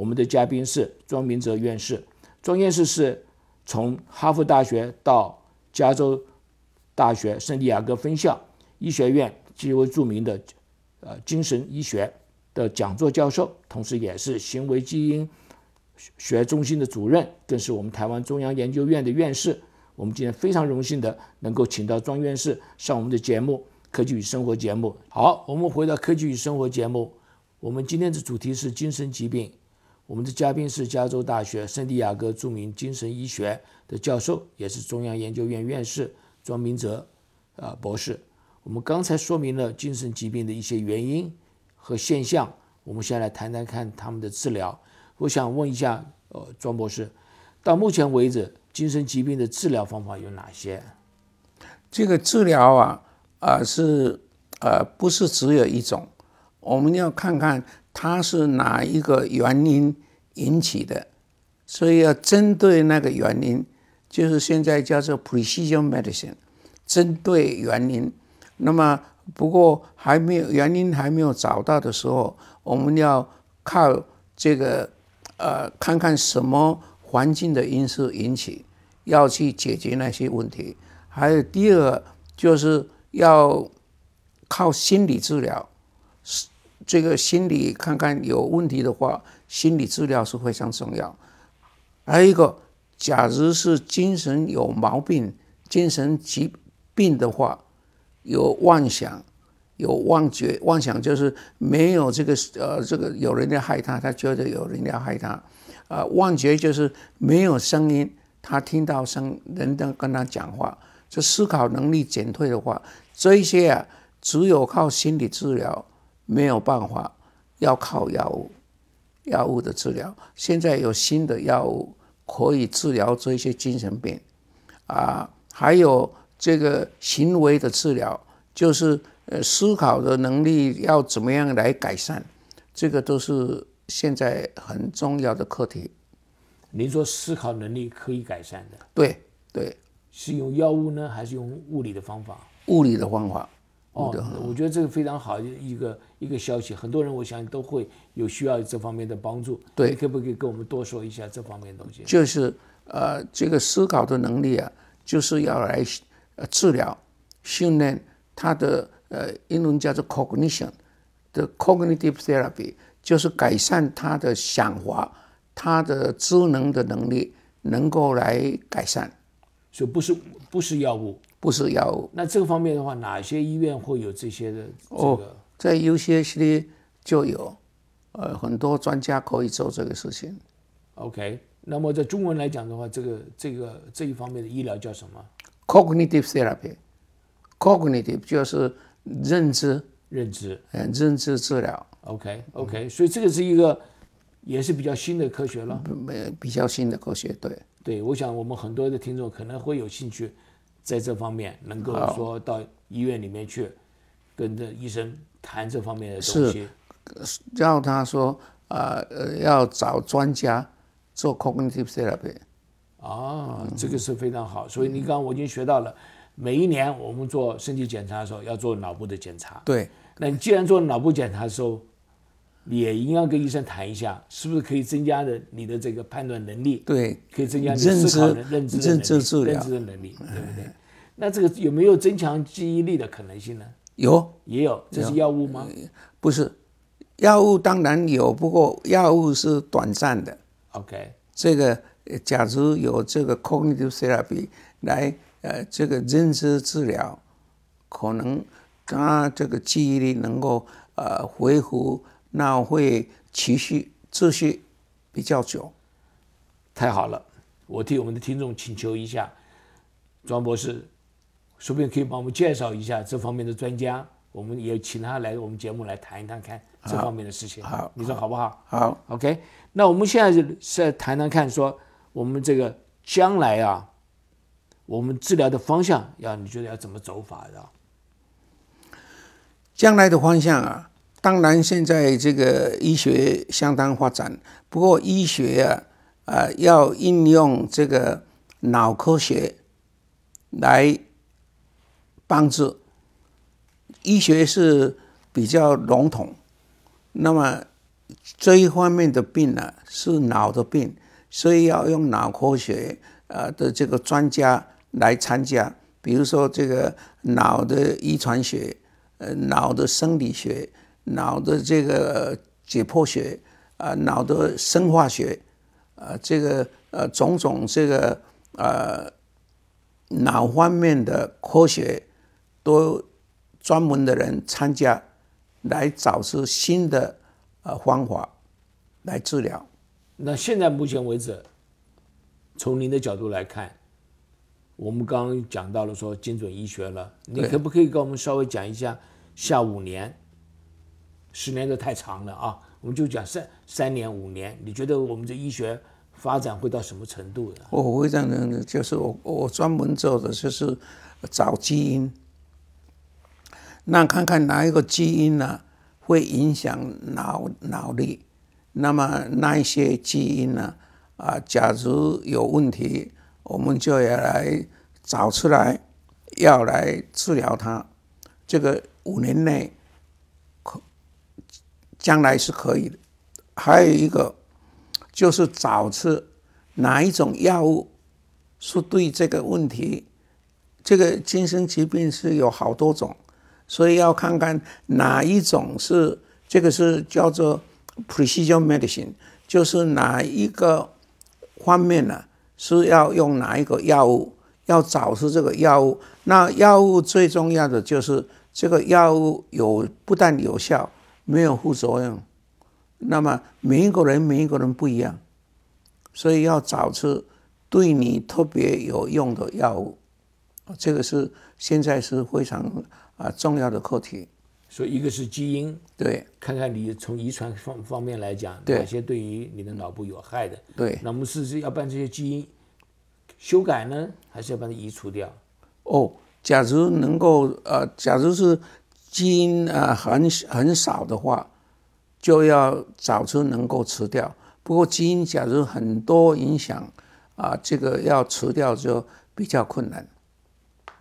我们的嘉宾是庄明哲院士。庄院士是从哈佛大学到加州大学圣地亚哥分校医学院极为著名的呃精神医学的讲座教授，同时也是行为基因学中心的主任，更是我们台湾中央研究院的院士。我们今天非常荣幸的能够请到庄院士上我们的节目《科技与生活》节目。好，我们回到《科技与生活》节目。我们今天的主题是精神疾病。我们的嘉宾是加州大学圣地亚哥著名精神医学的教授，也是中央研究院院士庄明哲，啊博士。我们刚才说明了精神疾病的一些原因和现象，我们先来谈谈看他们的治疗。我想问一下，呃，庄博士，到目前为止，精神疾病的治疗方法有哪些？这个治疗啊，啊是呃不是只有一种。我们要看看它是哪一个原因引起的，所以要针对那个原因，就是现在叫做 precision medicine，针对原因。那么不过还没有原因还没有找到的时候，我们要靠这个呃看看什么环境的因素引起，要去解决那些问题。还有第二就是要靠心理治疗。这个心理看看有问题的话，心理治疗是非常重要。还有一个，假如是精神有毛病、精神疾病的话，有妄想、有妄觉，妄想就是没有这个呃，这个有人要害他，他觉得有人要害他。啊，妄觉就是没有声音，他听到声人在跟他讲话，这思考能力减退的话，这一些啊，只有靠心理治疗。没有办法，要靠药物，药物的治疗。现在有新的药物可以治疗这些精神病，啊，还有这个行为的治疗，就是呃思考的能力要怎么样来改善，这个都是现在很重要的课题。您说思考能力可以改善的？对对，是用药物呢，还是用物理的方法？物理的方法。哦，我觉得这个非常好一个一个消息，很多人我想都会有需要这方面的帮助。对，你可不可以跟我们多说一下这方面的东西？就是呃，这个思考的能力啊，就是要来呃治疗训练他的呃英文叫做 cognition 的 cognitive therapy，就是改善他的想法、他的智能的能力，能够来改善。所以不是不是药物。不是药物。那这个方面的话，哪些医院会有这些的？哦，在 UCSD 就有，呃，很多专家可以做这个事情。OK，那么在中文来讲的话，这个这个这一方面的医疗叫什么？Cognitive therapy。Cognitive 就是认知，认知，嗯，认知治疗。OK，OK，所以这个是一个也是比较新的科学了。没，比较新的科学，对。对，我想我们很多的听众可能会有兴趣。在这方面，能够说到医院里面去，跟着医生谈这方面的东西，叫他说啊，呃，要找专家做 cognitive therapy。啊，这个是非常好。所以你刚刚我已经学到了，每一年我们做身体检查的时候要做脑部的检查。对。那你既然做脑部检查的时候，也应该跟医生谈一下，是不是可以增加的你的这个判断能力？对，可以增加你思考的认知、认知认知的能力，对不对？那这个有没有增强记忆力的可能性呢？有，也有。这是药物吗？不是，药物当然有，不过药物是短暂的。OK，这个假如有这个 cognitive therapy 来，呃，这个认知治疗，可能他这个记忆力能够呃恢复，那会持续持续比较久。太好了，我替我们的听众请求一下，庄博士。说不定可以帮我们介绍一下这方面的专家，我们也请他来我们节目来谈一谈看这方面的事情。好你说好不好？好，OK，那我们现在是是谈谈看，说我们这个将来啊，我们治疗的方向要你觉得要怎么走法的？将来的方向啊，当然现在这个医学相当发展，不过医学啊，啊、要应用这个脑科学来帮助。医学是比较笼统，那么这一方面的病呢、是脑的病，所以要用脑科学呃的这个专家来参加，比如说这个脑的遗传学。呃，脑的生理学、脑的这个解剖学啊、脑的生化学啊、这个呃种种这个呃脑方面的科学，都专门的人参加，来找出新的呃方法来治疗。那现在目前为止，从您的角度来看，我们刚刚讲到了说精准医学了，你可不可以跟我们稍微讲一下下五年、十年都太长了啊？我们就讲三三年、五年，你觉得我们这医学发展会到什么程度的？我会这样的，就是我我专门做的就是找基因，那看看哪一个基因呢、会影响脑脑力，那么那一些基因呢啊，假如有问题，我们就要来找出来，要来治疗它。这个五年内将来是可以的。还有一个就是找出哪一种药物是对这个问题，这个精神疾病是有好多种，所以要看看哪一种是这个是叫做 precision medicine，就是哪一个方面呢是要用哪一个药物，要找出这个药物。那药物最重要的就是这个药物有不但有效，没有副作用。那么每一个人每一个人不一样，所以要找出对你特别有用的药物，这个是现在是非常啊重要的课题。所以一个是基因，对看看你从遗传方方面来讲，哪些对于你的脑部有害的。对那我们是是要把这些基因修改呢，还是要把它移除掉？哦，假如能够呃，假如是基因啊、呃、很很少的话，就要找出能够吃掉。不过基因假如很多影响啊、这个要吃掉就比较困难。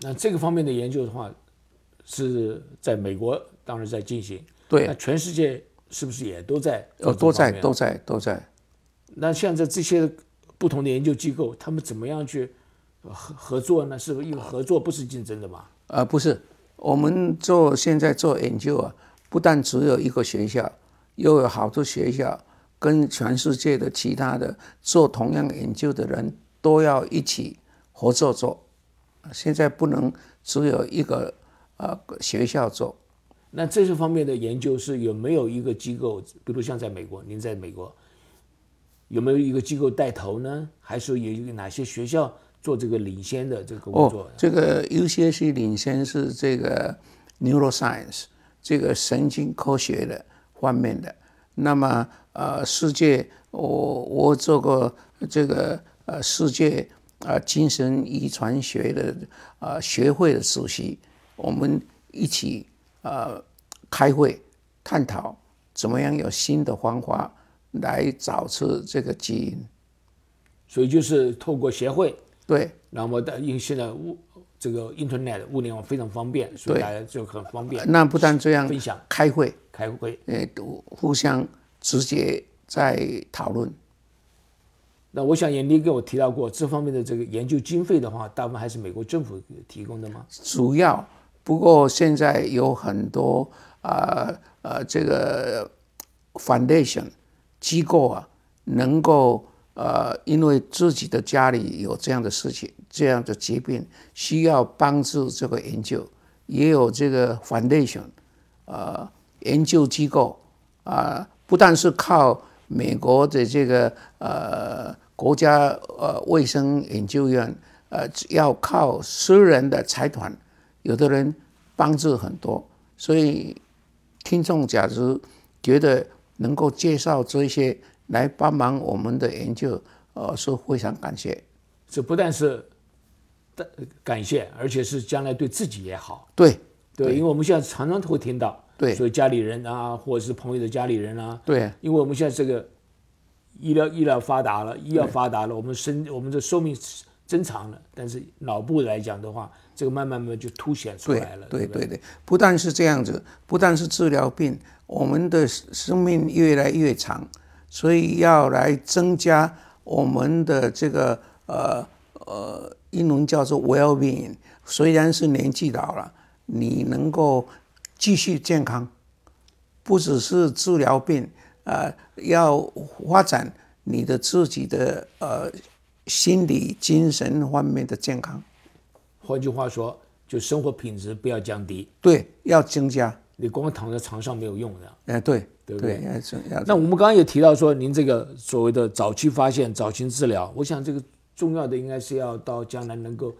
那这个方面的研究的话，是在美国当然在进行，对那全世界是不是也都在呃，都在都在都在。那现在这些不同的研究机构，他们怎么样去呃合合作呢？是不是因为合作不是竞争的嘛？呃，不是，我们做现在做研究啊，不但只有一个学校，又有好多学校跟全世界的其他的做同样研究的人都要一起合作做。现在不能只有一个呃学校做，那这些方面的研究是有没有一个机构，比如像在美国，您在美国有没有一个机构带头呢？还是有一个哪些学校做这个领先的这个工作哦？，这个 UCSC 领先是这个 neuroscience 这个神经科学的方面的。那么呃，世界我我做过这个呃世界呃精神遗传学的呃学会的主席，我们一起呃开会探讨怎么样有新的方法来找出这个基因。所以就是透过协会，对那么的因为现在物这个 Internet 物联网非常方便，所以大家就很方便那不但这样分享开会。开会。呃，都互相直接在讨论。那我想严迪给我提到过这方面的这个研究经费的话，大部分还是美国政府提供的吗？主要，不过现在有很多啊呃这个 foundation 机构啊，能够呃因为自己的家里有这样的事情、这样的疾病，需要帮助这个研究，也有这个 foundation 呃研究机构啊、不但是靠美国的这个呃国家呃卫生研究院，呃要靠私人的财团，有的人帮助很多，所以听众假如觉得能够介绍这些来帮忙我们的研究，呃，是非常感谢。这不但是的感谢，而且是将来对自己也好。对对，因为我们现在常常都会听到，对所以家里人啊，或者是朋友的家里人啊，对因为我们现在这个医疗医疗发达了，医药发达了，我们生我们的寿命增长了，但是脑部来讲的话，这个慢慢慢就凸显出来了。不对对对，不但是这样子，不但是治疗病，我们的生命越来越长，所以要来增加我们的这个呃呃英文叫做 well-being。虽然是年纪老了，你能够继续健康，不只是治疗病，呃，要发展你的自己的呃心理、精神方面的健康。换句话说，就生活品质不要降低，对，要增加。你光躺在床上没有用的。哎，对，对不对那我们刚刚也提到说，您这个所谓的早期发现、早期治疗，我想这个重要的应该是要到将来能够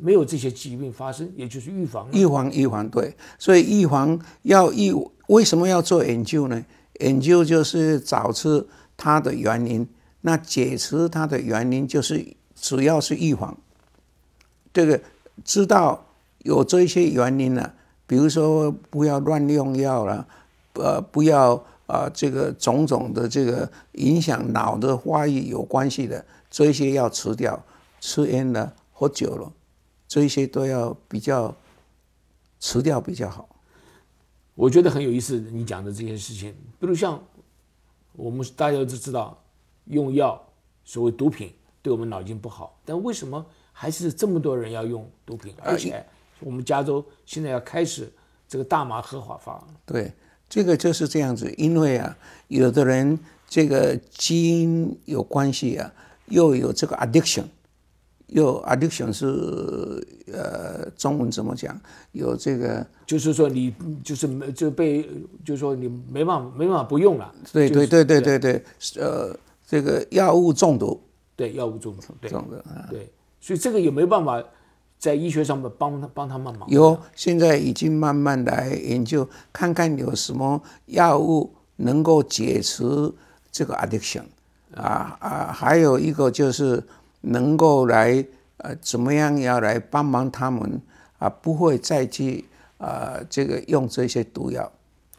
没有这些疾病发生，也就是预防。预防预防对，所以预防要预为什么要做研究呢？研究就是找出它的原因，那解除它的原因就是主要是预防。这个知道有这些原因了，比如说不要乱用药了，呃，不要啊、呃这个种种的这个影响脑的发育有关系的，这些要吃掉，吃烟了、喝酒了，这些都要比较吃掉比较好。我觉得很有意思，你讲的这些事情，比如像我们大家都知道，用药所谓毒品对我们脑筋不好，但为什么还是这么多人要用毒品？而且我们加州现在要开始这个大麻合法化，对，这个就是这样子，因为啊，有的人这个基因有关系啊，又有这个 addiction，又 addiction 是呃中文怎么讲？有这个就是说你就是没就被就是说你没办法没办法不用了，就是对对对对。对对，呃，这个药物中毒。对药物中毒，对。中毒啊，对，所以这个也没办法在医学上面帮他帮他们忙？有现在已经慢慢来研究，看看有什么药物能够解除这个 addiction 啊啊，还有一个就是能够来呃怎么样要来帮忙他们啊，不会再去啊这个用这些毒药。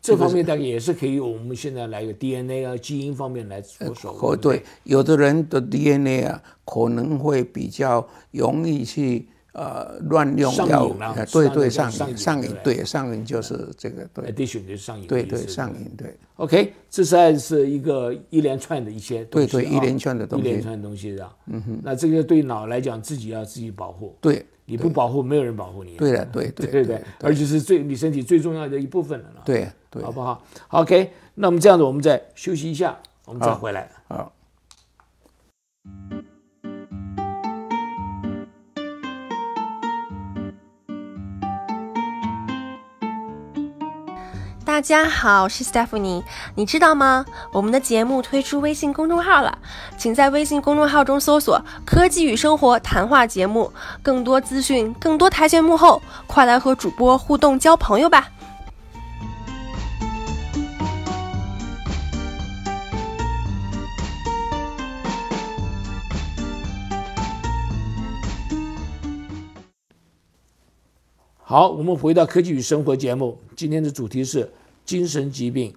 这方面大概也是可以，我们现在来一个 DNA 啊基因方面来着手。哦，对，有的人的 DNA 啊可能会比较容易去呃乱用上药对对上上瘾瘾上瘾对上瘾就是这个对，addiction 就是上瘾对。对上瘾对。OK，这实在是一个一连串的一些对对一连串的东西一连串的东西啊。嗯哼，那这个对脑来讲，自己要自己保护，对你不保护，没有人保护你。对的，对对对对？而且是最你身体最重要的一部分了。对对好不好？OK，那我们这样子，我们再休息一下，我们再回来。好。大家好，我是 Stephanie。你知道吗？我们的节目推出微信公众号了，请在微信公众号中搜索“科技与生活”谈话节目，更多资讯，更多台前幕后，快来和主播互动交朋友吧！好，我们回到科技与生活节目，今天的主题是精神疾病。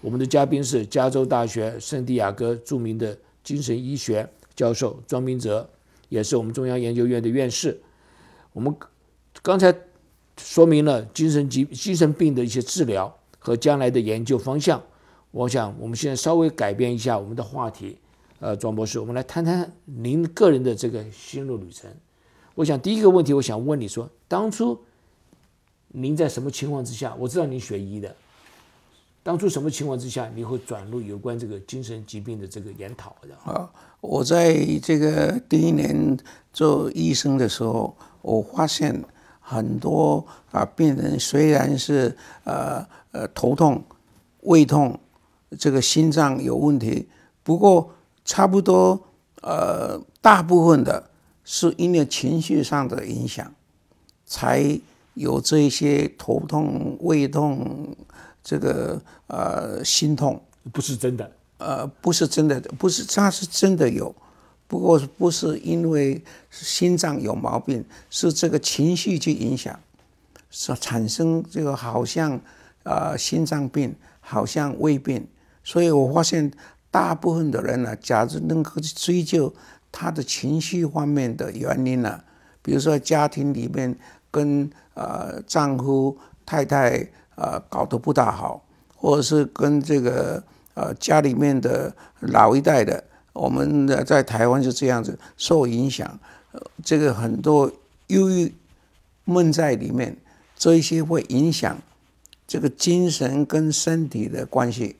我们的嘉宾是加州大学圣地亚哥著名的精神医学教授庄明哲，也是我们中央研究院的院士。我们刚才说明了精神疾精神病的一些治疗和将来的研究方向。我想我们现在稍微改变一下我们的话题，呃，庄博士，我们来谈谈您个人的这个心路旅程。我想第一个问题，我想问你说，当初您在什么情况之下？我知道您学医的，当初什么情况之下你会转入有关这个精神疾病的这个研讨的？啊，我在这个第一年做医生的时候，我发现很多啊病人虽然是呃呃头痛、胃痛，这个心脏有问题，不过差不多呃大部分的是因为情绪上的影响，才有这些头痛、胃痛，这个呃心痛，不是真的。呃，不是真的，不是他是真的有，不过不是因为心脏有毛病，是这个情绪去影响，是产生这个好像呃心脏病，好像胃病，所以我发现大部分的人呢，假如能够去追究他的情绪方面的原因呢，比如说家庭里面跟呃丈夫太太呃搞得不大好，或者是跟这个。呃，家里面的老一代的，我们的在台湾是这样子受影响，这个很多忧郁闷在里面，这一些会影响这个精神跟身体的关系，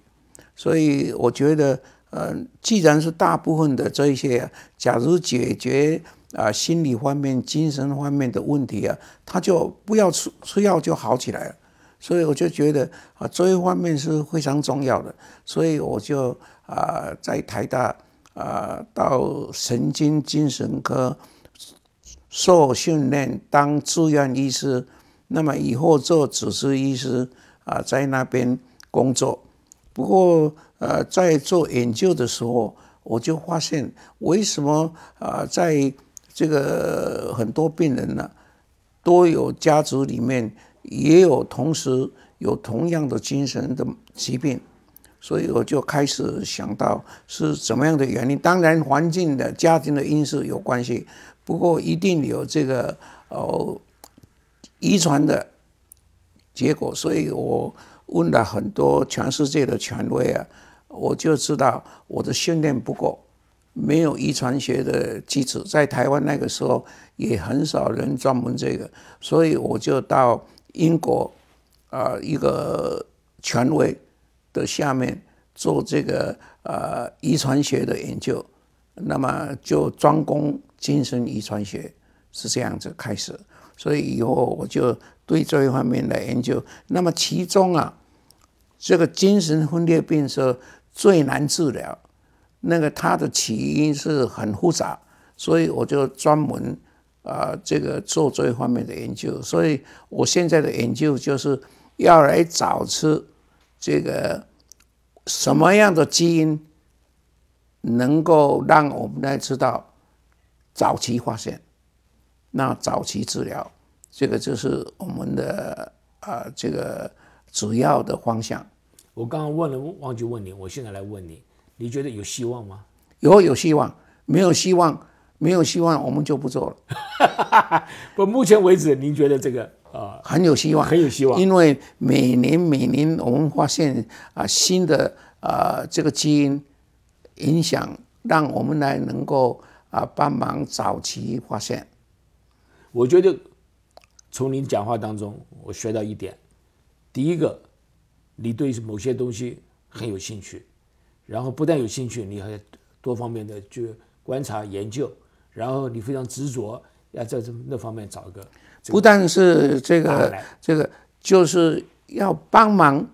所以我觉得，呃，既然是大部分的这一些啊，假如解决啊心理方面、精神方面的问题啊，他就不要吃吃药就好起来了。所以我就觉得啊，这一方面是非常重要的。所以我就啊，在台大啊，到神经精神科受训练当住院医师，那么以后做主治医师啊，在那边工作。不过呃，在做研究的时候，我就发现为什么啊，在这个很多病人呢，都有家族里面。也有同时有同样的精神的疾病，所以我就开始想到是怎么样的原因。当然，环境的家庭的因素有关系，不过一定有这个哦遗传的结果。所以我问了很多全世界的权威啊，我就知道我的训练不够，没有遗传学的基础。在台湾那个时候也很少人专门这个，所以我就到。英国啊，一个权威的下面做这个呃遗传学的研究，那么就专攻精神遗传学是这样子开始，所以以后我就对这一方面来研究。那么其中啊，这个精神分裂病是最难治疗，那个它的起因是很复杂，所以我就专门。啊，这个做这一方面的研究，所以我现在的研究就是要来找出这个什么样的基因能够让我们来知道早期发现，那早期治疗，这个就是我们的啊这个主要的方向。我刚刚问了，忘记问你，我现在来问你，你觉得有希望吗？有，有希望，没有希望。没有希望，我们就不做了。不，目前为止，您觉得这个啊很有希望，很有希望。因为每年每年我们发现啊新的啊这个基因影响，让我们来能够啊帮忙早期发现。我觉得从您讲话当中，我学到一点：第一个，你对某些东西很有兴趣，然后不但有兴趣，你还多方面的去观察研究。然后你非常执着，要在这那方面找一个，不但是这个这个，就是要帮忙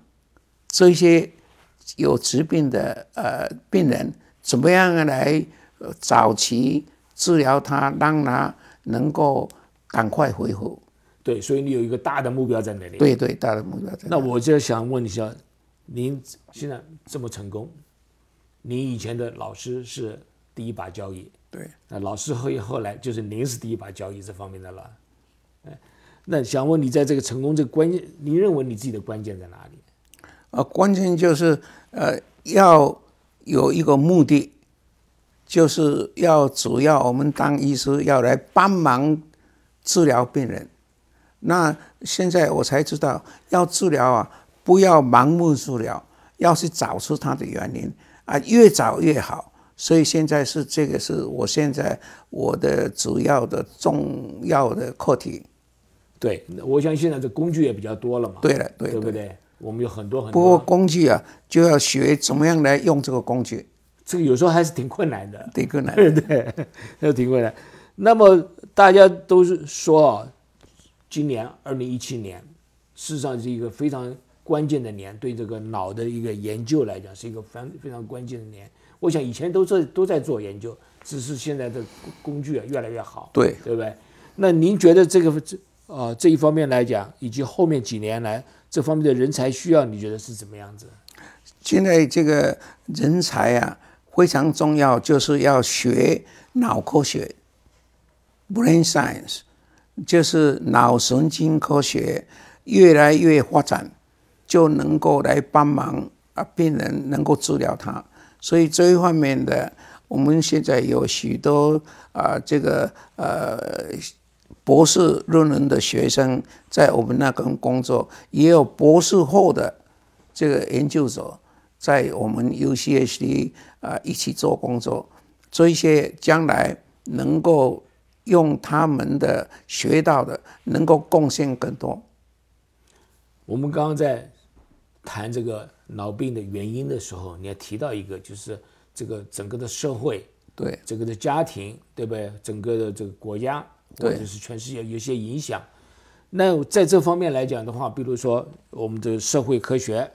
这些有疾病的呃病人，怎么样来早期治疗他，让他能够赶快恢复。对，所以你有一个大的目标在那里。对对，大的目标在。那我就想问一下，您现在这么成功，您以前的老师是第一把交椅。对，那老师后后来就是您是第一把交椅这方面的了，哎，那想问你在这个成功这个关键，你认为你自己的关键在哪里？啊，关键就是呃要有一个目的，就是要主要我们当医师要来帮忙治疗病人。那现在我才知道，要治疗啊，不要盲目治疗，要去找出它的原因啊，越早越好。所以现在是这个是我现在我的主要的重要的课题。对，我想现在这工具也比较多了嘛。对了，对，对不对？我们有很多很多。不过工具啊，就要学怎么样来用这个工具。这个有时候还是挺困难的。挺困难。对 对，还挺困难。那么大家都是说啊，今年二零一七年，事实上是一个非常关键的年，对这个脑的一个研究来讲，是一个非常非常关键的年。我想以前都在都在做研究，只是现在的工具啊越来越好，对对不对？那您觉得这个这呃这一方面来讲，以及后面几年来这方面的人才需要，你觉得是怎么样子？现在这个人才啊非常重要，就是要学脑科学 （brain science），就是脑神经科学越来越发展，就能够来帮忙啊病人能够治疗他。所以这一方面的，我们现在有许多啊这个呃博士论文的学生在我们那边工作，也有博士后的这个研究者。在我们 UCHD 啊一起做工作，这一些将来能够用他们的学到的，能够贡献更多。我们刚刚在谈这个脑病的原因的时候，你还提到一个，就是这个整个的社会，对整个的家庭，对不对？整个的这个国家或者是全世界有些影响。那在这方面来讲的话，比如说我们的社会科学。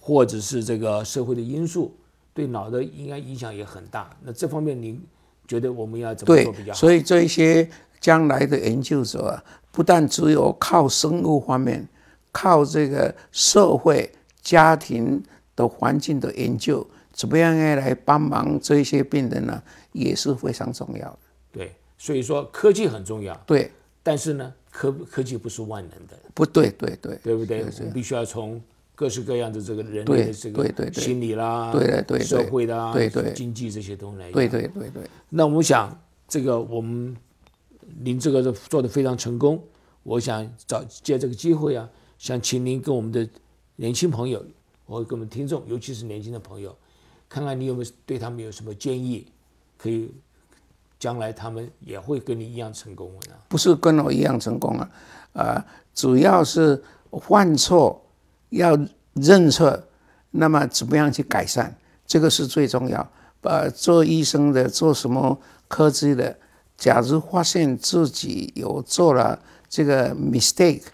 或者是这个社会的因素对脑的应该影响也很大。那这方面您觉得我们要怎么做比较好？所以这一些将来的研究者，不但只有靠生物方面，靠这个社会家庭的环境的研究，怎么样来帮忙这些病人呢？也是非常重要的。对，所以说科技很重要。对，但是呢，科科技不是万能的。不对，对对，对不对？我们必须要从。各式各样的这个人类的这个心理啦，对对对社会的啊，对对经济这些东西来。对对对对。那我想这个我们您这个做的非常成功，我想找借这个机会啊，想请您跟我们的年轻朋友，我跟我们听众，尤其是年轻的朋友，看看你有没有对他们有什么建议，可以将来他们也会跟你一样成功啊？不是跟我一样成功啊，啊，主要是犯错。要认错，那么怎么样去改善？这个是最重要。呃，做医生的，做什么科技的，假如发现自己有做了这个 mistake，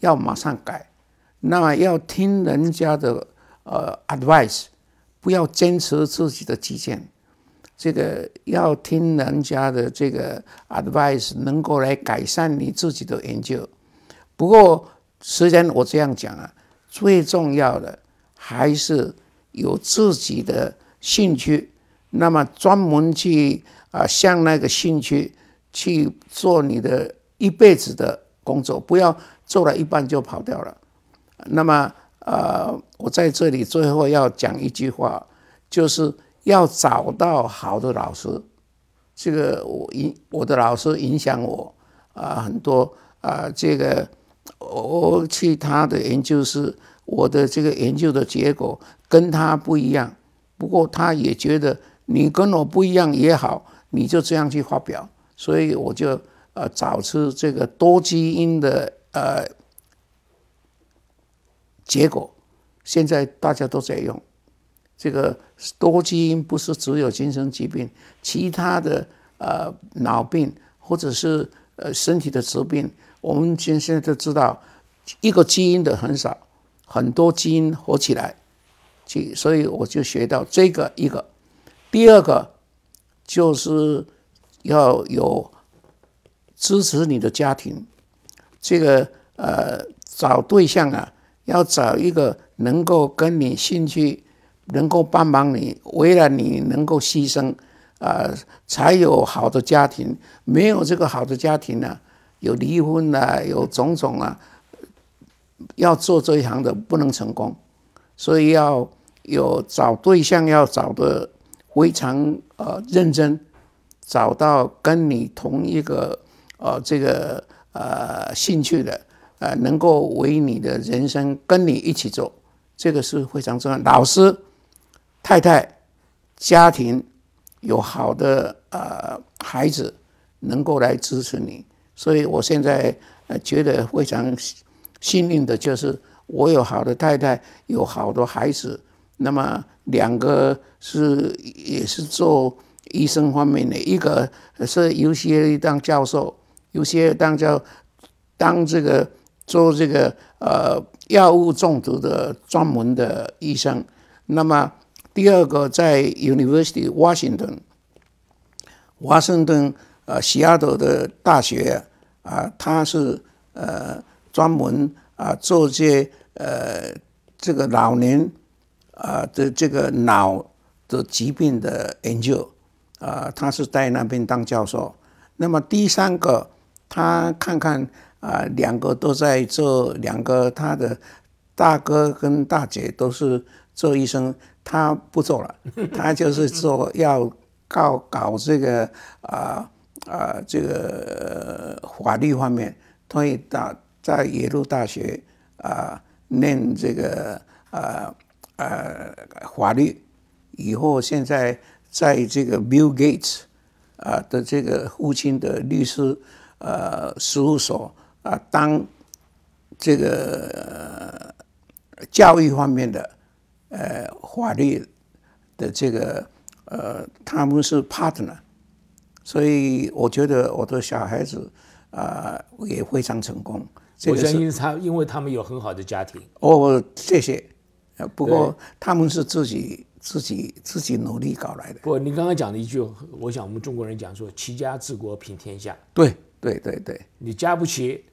要马上改。那么要听人家的呃 advice，不要坚持自己的己见。这个要听人家的这个 advice，能够来改善你自己的研究。不过，虽然我这样讲啊。最重要的还是有自己的兴趣，那么专门去啊，向那个兴趣去做你的一辈子的工作，不要做了一半就跑掉了。那么，呃，我在这里最后要讲一句话，就是要找到好的老师。这个我影我的老师影响我啊很多啊，这个。我去他的研究室，我的这个研究的结果跟他不一样，不过他也觉得你跟我不一样也好，你就这样去发表，所以我就呃找出这个多基因的呃结果，现在大家都在用这个多基因，不是只有精神疾病，其他的呃脑病或者是呃身体的疾病。我们现现在都知道，一个基因的很少，很多基因合起来，去，所以我就学到这个一个。第二个就是要有支持你的家庭，这个呃找对象啊，要找一个能够跟你兴趣，能够帮忙你，为了你能够牺牲，啊，才有好的家庭。没有这个好的家庭呢？有离婚啊，有种种啊，要做这一行的不能成功，所以要有找对象要找的非常呃认真，找到跟你同一个呃这个呃兴趣的呃能够为你的人生跟你一起走，这个是非常重要。老师、太太、家庭有好的呃孩子能够来支持你。所以，我现在呃觉得非常幸运的，就是我有好的太太，有好多孩子。那么两个是也是做医生方面的，一个是有些当教授，有些当教当这个做这个呃药物中毒的专门的医生。那么第二个在 University Washington，华盛顿。呃，西雅图的大学啊，他是呃专门啊做这呃这个老年啊的这个脑的疾病的研究啊，他是在那边当教授。那么第三个，他看看啊，两个都在做，两个他的大哥跟大姐都是做医生，他不做了，他就是做要搞搞这个啊啊这个法律方面，所以大在耶鲁大学啊念这个啊啊法律，以后现在在这个 Bill Gates。啊的这个父亲的律师呃事务所啊，当这个教育方面的呃法律的这个呃他们是 partner，所以我觉得我的小孩子啊也非常成功。我相信他，因为他们有很好的家庭。哦，谢谢。呃，不过他们是自己。自己自己努力搞来的。不，你刚刚讲的一句，我想我们中国人讲说“齐家治国平天下”。对对对对，你家不齐，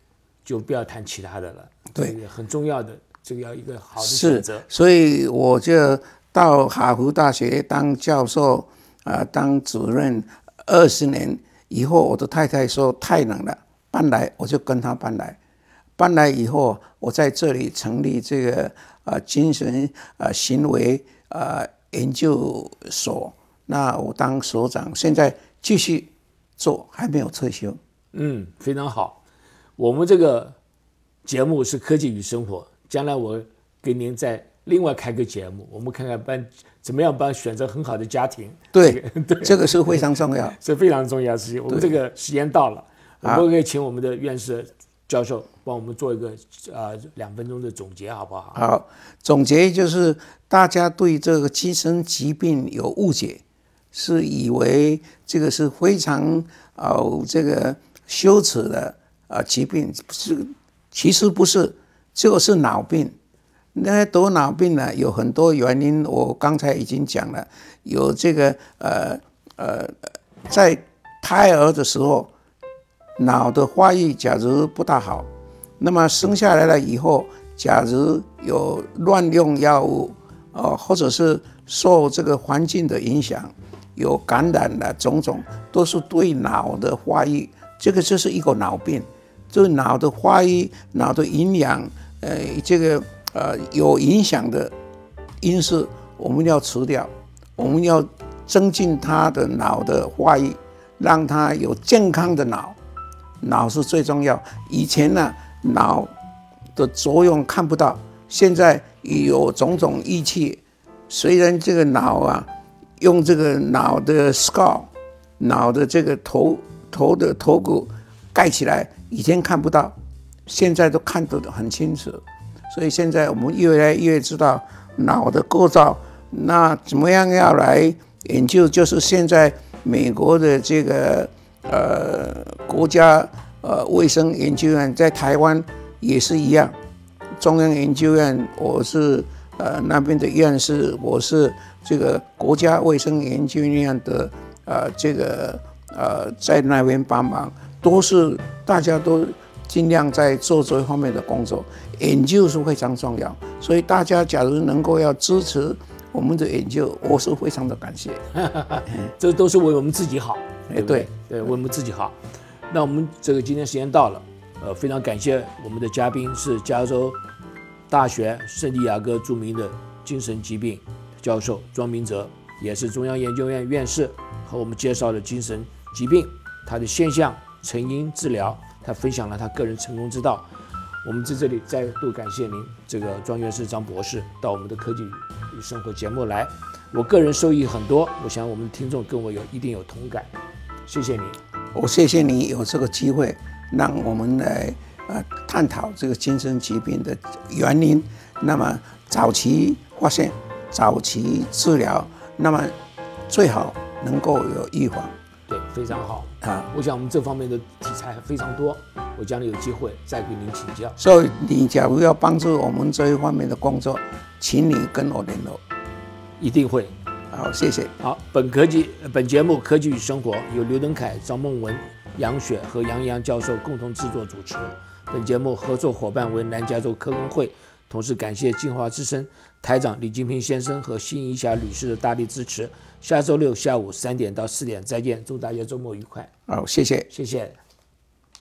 就不要谈其他的了。对，很重要的，这个要一个好的选择。所以我就到哈佛大学当教授啊，当主任二十年以后，我的太太说太冷了，搬来我就跟她搬来。搬来以后，我在这里成立这个啊精神啊行为啊。研究所，那我当所长，现在继续做，还没有退休。嗯，非常好。我们这个节目是科技与生活，将来我给您再另外开个节目，我们看看帮怎么样帮选择很好的家庭。对对，这个是非常重要，是非常重要的事情。我们这个时间到了，我们可以请我们的院士。教授，帮我们做一个呃两分钟的总结，好不好？好，总结就是大家对这个精神疾病有误解，是以为这个是非常哦这个羞耻的啊疾病，是其实不是，这个是脑病。那得脑病呢有很多原因，我刚才已经讲了，有这个呃呃在胎儿的时候。脑的发育假如不大好，那么生下来了以后，假如有乱用药物，哦，或者是受这个环境的影响，有感染的种种，都是对脑的发育，这个就是一个脑病。对脑的发育、脑的营养，呃，这个呃有影响的因素，我们要除掉，我们要增进他的脑的发育，让他有健康的脑。脑是最重要。以前呢，脑的作用看不到，现在有种种仪器。虽然这个脑啊，用这个脑的 skull，脑的这个头头的头骨盖起来，以前看不到，现在都看得很清楚。所以现在我们越来越知道脑的构造。那怎么样要来研究？就是现在美国的这个。呃，国家呃卫生研究院在台湾也是一样，中央研究院我是呃那边的院士，我是这个国家卫生研究院的呃这个呃在那边帮忙，都是大家都尽量在做这方面的工作，研究是非常重要，所以大家假如能够要支持我们的研究，我是非常的感谢，这都是为我们自己好。哎，对对，为我们自己好。那我们这个今天时间到了，呃，非常感谢我们的嘉宾是加州大学圣地亚哥著名的精神疾病教授庄明哲，也是中央研究院院士，和我们介绍了精神疾病它的现象、成因、治疗，他分享了他个人成功之道。我们在这里再度感谢您，这个庄院士张博士到我们的科技与生活节目来。我个人受益很多，我想我们的听众跟我有一定有同感，谢谢你。我谢谢你有这个机会，让我们来呃探讨这个精神疾病的原因，那么早期发现、早期治疗，那么最好能够有预防。对，非常好啊！我想我们这方面的题材非常多，我将来有机会再给您请教。所以你假如要帮助我们这一方面的工作，请你跟我联络。一定会，好，谢谢。好，本科技本节目《科技与生活》由刘登凯、张梦文、杨雪和杨洋教授共同制作主持，本节目合作伙伴为南加州科工会，同时感谢进化之声台长李金平先生和辛怡霞女士的大力支持。下周六下午三点到四点再见，祝大家周末愉快，好，谢谢。谢谢。